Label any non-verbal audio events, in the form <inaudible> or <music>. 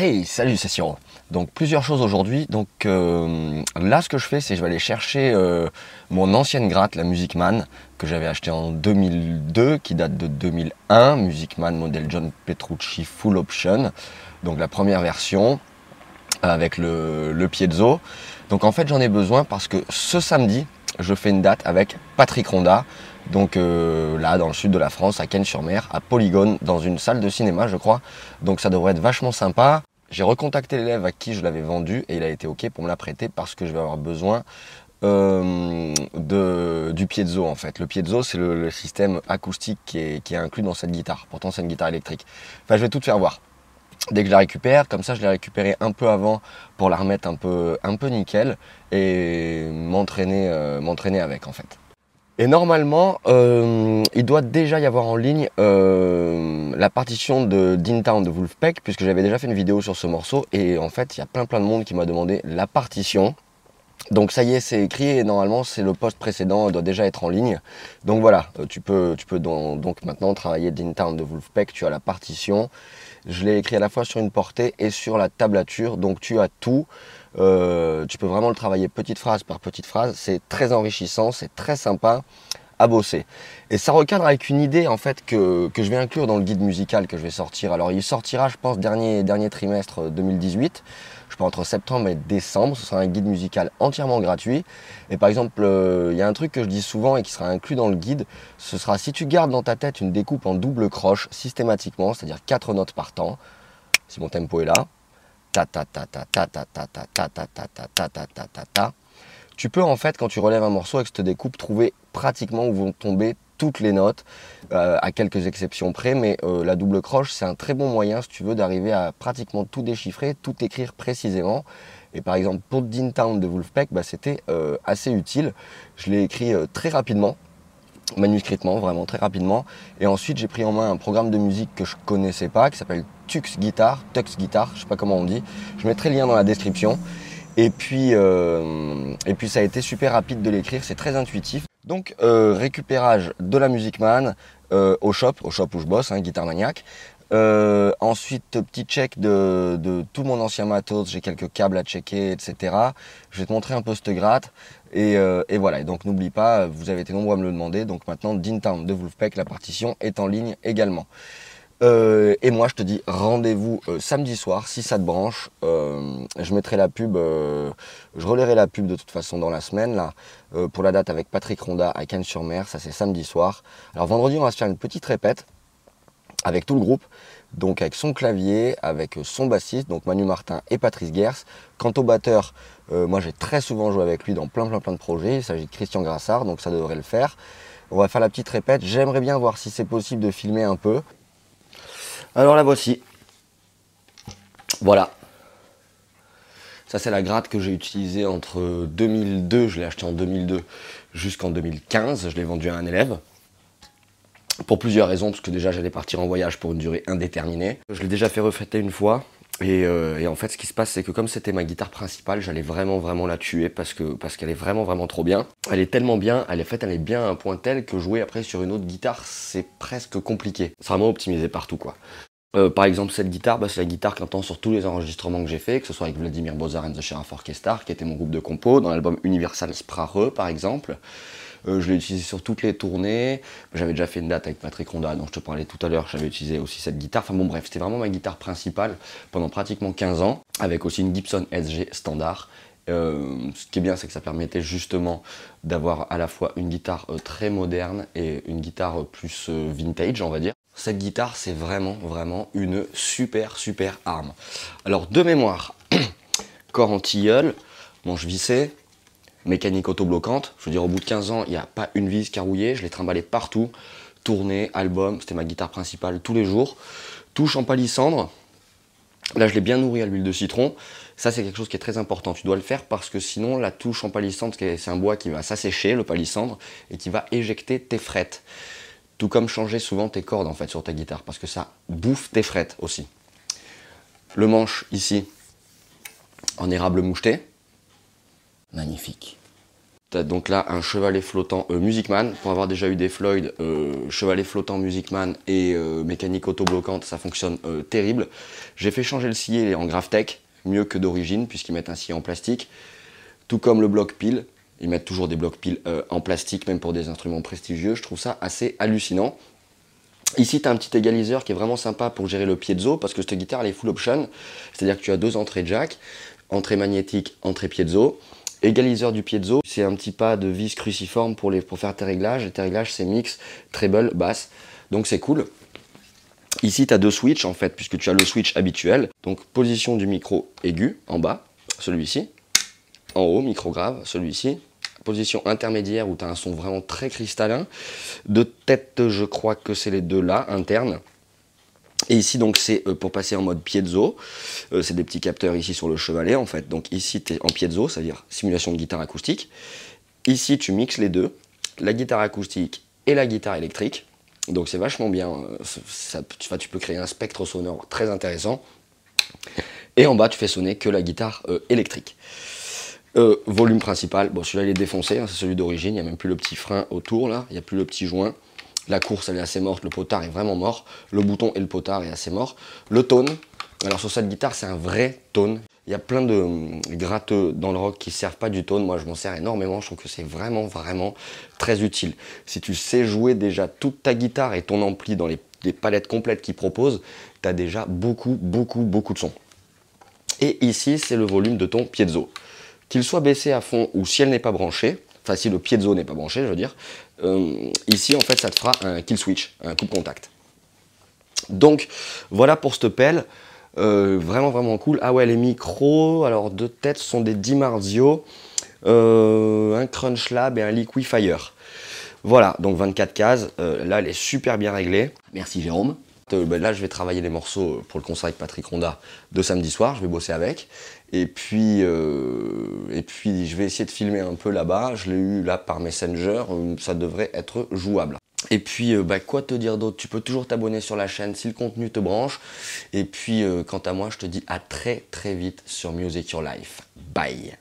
Hey, salut, c'est Siro. Donc plusieurs choses aujourd'hui. Donc euh, là, ce que je fais, c'est je vais aller chercher euh, mon ancienne gratte, la Music Man, que j'avais acheté en 2002, qui date de 2001, Music Man modèle John Petrucci Full Option. Donc la première version avec le, le piezo. Donc en fait, j'en ai besoin parce que ce samedi, je fais une date avec Patrick Ronda. Donc euh, là, dans le sud de la France, à Cannes-sur-Mer, à Polygone, dans une salle de cinéma, je crois. Donc ça devrait être vachement sympa. J'ai recontacté l'élève à qui je l'avais vendu et il a été OK pour me la prêter parce que je vais avoir besoin euh, de, du piezo en fait. Le piezo, c'est le, système acoustique qui est, qui est inclus dans cette guitare. Pourtant, c'est une guitare électrique. Enfin, je vais tout te faire voir dès que je la récupère. Comme ça, je l'ai récupérée un peu avant pour la remettre un peu, un peu nickel et m'entraîner euh, avec en fait. Et normalement, euh, il doit déjà y avoir en ligne euh, la partition de Town de Wolfpack, puisque j'avais déjà fait une vidéo sur ce morceau. Et en fait, il y a plein plein de monde qui m'a demandé la partition. Donc ça y est, c'est écrit et normalement c'est le poste précédent doit déjà être en ligne. Donc voilà, euh, tu peux, donc, maintenant travailler Town de Wolfpack, tu as la partition. Je l'ai écrit à la fois sur une portée et sur la tablature, donc tu as tout. Euh, tu peux vraiment le travailler petite phrase par petite phrase. C'est très enrichissant, c'est très sympa à bosser. Et ça recadre avec une idée en fait que, je vais inclure dans le guide musical que je vais sortir. Alors il sortira je pense dernier trimestre 2018, entre septembre et décembre, ce sera un guide musical entièrement gratuit. Et par exemple, euh, il y a un truc que je dis souvent et qui sera inclus dans le guide, ce sera si tu gardes dans ta tête une découpe en double croche systématiquement, c'est-à-dire quatre notes par temps, si mon tempo est là, ta ta ta ta ta ta ta ta ta ta ta ta ta ta ta ta tu peux en fait, quand tu relèves un morceau avec cette découpe, trouver pratiquement où vont tomber toutes les notes, à quelques exceptions près, mais la double croche, c'est un très bon moyen, si tu veux, d'arriver à pratiquement tout déchiffrer, tout écrire précisément. Et par exemple, pour Dean Town de Wolfpack, bah, c'était assez utile. Je l'ai écrit très rapidement, manuscritement, vraiment très rapidement. Et ensuite, j'ai pris en main un programme de musique que je connaissais pas, qui s'appelle Tux Guitar, Tux Guitar, je sais pas comment on dit. Je mettrai le lien dans la description. Et puis, euh, et puis ça a été super rapide de l'écrire, c'est très intuitif. Donc euh, récupérage de la Music Man euh, au shop, au shop où je bosse, hein, Guitare Maniac. ensuite, petit check de, tout mon ancien matos, j'ai quelques câbles à checker, etc. Je vais te montrer un peu cette gratte. Et, et voilà, donc n'oublie pas, vous avez été nombreux à me le demander, donc maintenant Dintown de Wolfpack, la partition est en ligne également. Euh, et moi, je te dis rendez-vous euh, samedi soir, si ça te branche. Euh, je mettrai la pub, je relayerai la pub de toute façon dans la semaine, là, pour la date avec Patrick Ronda à Cannes-sur-Mer. Ça, c'est samedi soir. Alors, vendredi, on va se faire une petite répète avec tout le groupe. Donc, avec son clavier, avec son bassiste, donc Manu Martin et Patrice Gers. Quant au batteur, moi, j'ai très souvent joué avec lui dans plein, plein, plein de projets. Il s'agit de Christian Grassard, donc ça devrait le faire. On va faire la petite répète. J'aimerais bien voir si c'est possible de filmer un peu. Alors la voici. Voilà. Ça c'est la gratte que j'ai utilisée entre 2002, je l'ai acheté en 2002, jusqu'en 2015. Je l'ai vendue à un élève. Pour plusieurs raisons, parce que déjà j'allais partir en voyage pour une durée indéterminée. Je l'ai déjà fait refêter une fois. Euh, et, en fait, ce qui se passe, c'est que comme c'était ma guitare principale, j'allais vraiment, vraiment la tuer parce que parce qu'elle est vraiment, vraiment trop bien. Elle est tellement bien, elle est faite, elle est bien à un point tel que jouer après sur une autre guitare, c'est presque compliqué. C'est vraiment optimisé partout, quoi. Euh, par exemple, cette guitare, bah, c'est la guitare qu'on entend sur tous les enregistrements que j'ai fait, que ce soit avec Vladimir Bozar and the Sheriff Orchestra, qui était mon groupe de compo, dans l'album Universal Sprache, par exemple. Euh, je l'ai utilisé sur toutes les tournées. J'avais déjà fait une date avec Patrick Ronda, dont je te parlais tout à l'heure. J'avais utilisé aussi cette guitare. Enfin bon, bref, c'était vraiment ma guitare principale pendant pratiquement 15 ans, avec aussi une Gibson SG standard. Euh, ce qui est bien, c'est que ça permettait justement d'avoir à la fois une guitare très moderne et une guitare plus vintage, on va dire cette guitare, c'est vraiment, vraiment une super, super arme. Alors, de mémoire, <clears throat> corps en tilleul, manche vissée, mécanique autobloquante. Je veux dire, au bout de 15 ans, il n'y a pas une vis carouillée. Je l'ai trimballé partout. Tournée, album, c'était ma guitare principale tous les jours. Touche en palissandre. Là, je l'ai bien nourri à l'huile de citron. Ça, c'est quelque chose qui est très important. Tu dois le faire parce que sinon, la touche en palissandre, c'est un bois qui va s'assécher, le palissandre, et qui va éjecter tes frettes. Tout comme changer souvent tes cordes en fait sur ta guitare parce que ça bouffe tes frettes aussi. Le manche ici en érable moucheté. Magnifique. T'as donc là un chevalet flottant euh, Musicman. Pour avoir déjà eu des Floyd, euh, chevalet flottant Musicman et euh, mécanique autobloquante, ça fonctionne terrible. J'ai fait changer le scié en Graftech, mieux que d'origine, puisqu'ils mettent un scié en plastique. Tout comme le bloc pile, ils mettent toujours des blocs piles en plastique, même pour des instruments prestigieux. Je trouve ça assez hallucinant. Ici, tu as un petit égaliseur qui est vraiment sympa pour gérer le piezo, parce que cette guitare, elle est full option. C'est-à-dire que tu as deux entrées jack, entrée magnétique, entrée piezo. Égaliseur du piezo, c'est un petit pas de vis cruciforme pour faire tes réglages. Et tes réglages, c'est mix, treble, basse. Donc c'est cool. Ici, tu as deux switches en fait, puisque tu as le switch habituel. Donc position du micro aigu en bas, celui-ci. En haut, micro grave, celui-ci. Position intermédiaire où tu as un son vraiment très cristallin. De tête, je crois que c'est les deux là, internes. Et ici, donc, c'est euh, pour passer en mode piezo. Euh, c'est des petits capteurs ici sur le chevalet, en fait. Donc ici, tu es en piezo, c'est-à-dire simulation de guitare acoustique. Ici, tu mixes les deux, la guitare acoustique et la guitare électrique. Donc c'est vachement bien. Euh, ça, tu peux créer un spectre sonore très intéressant. Et en bas, tu fais sonner que la guitare électrique. Volume principal, bon celui-là il est défoncé, hein, c'est celui d'origine, il n'y a même plus le petit frein autour là, il n'y a plus le petit joint. La course, elle est assez morte. Le potard est vraiment mort. Le bouton et le potard est assez mort. Le tone. Alors sur cette guitare, c'est un vrai tone. Il y a plein de hum, gratteux dans le rock qui ne servent pas du tone. Moi, je m'en sers énormément. Je trouve que c'est vraiment, vraiment très utile. Si tu sais jouer déjà toute ta guitare et ton ampli dans les, palettes complètes qu'ils proposent, tu as déjà beaucoup, beaucoup, beaucoup de son. Et ici, c'est le volume de ton piezo. Qu'il soit baissé à fond ou si elle n'est pas branchée, enfin si le piezo n'est pas branché, je veux dire, euh, ici en fait ça te fera un kill switch, un coupe contact. Donc voilà pour cette pelle. Euh, vraiment vraiment cool. Ah ouais les micros, alors deux têtes sont des Dimarzio, euh, un Crunch Lab et un Liquifier. Voilà, donc 24 cases. là elle est super bien réglée. Merci Jérôme. Ben là, je vais travailler les morceaux pour le concert avec Patrick Ronda de samedi soir. Je vais bosser avec. Et puis, et puis je vais essayer de filmer un peu là-bas. Je l'ai eu là par Messenger. Ça devrait être jouable. Et puis, bah, quoi te dire d'autre? Tu peux toujours t'abonner sur la chaîne si le contenu te branche. Et puis, quant à moi, je te dis à très très vite sur Music Your Life. Bye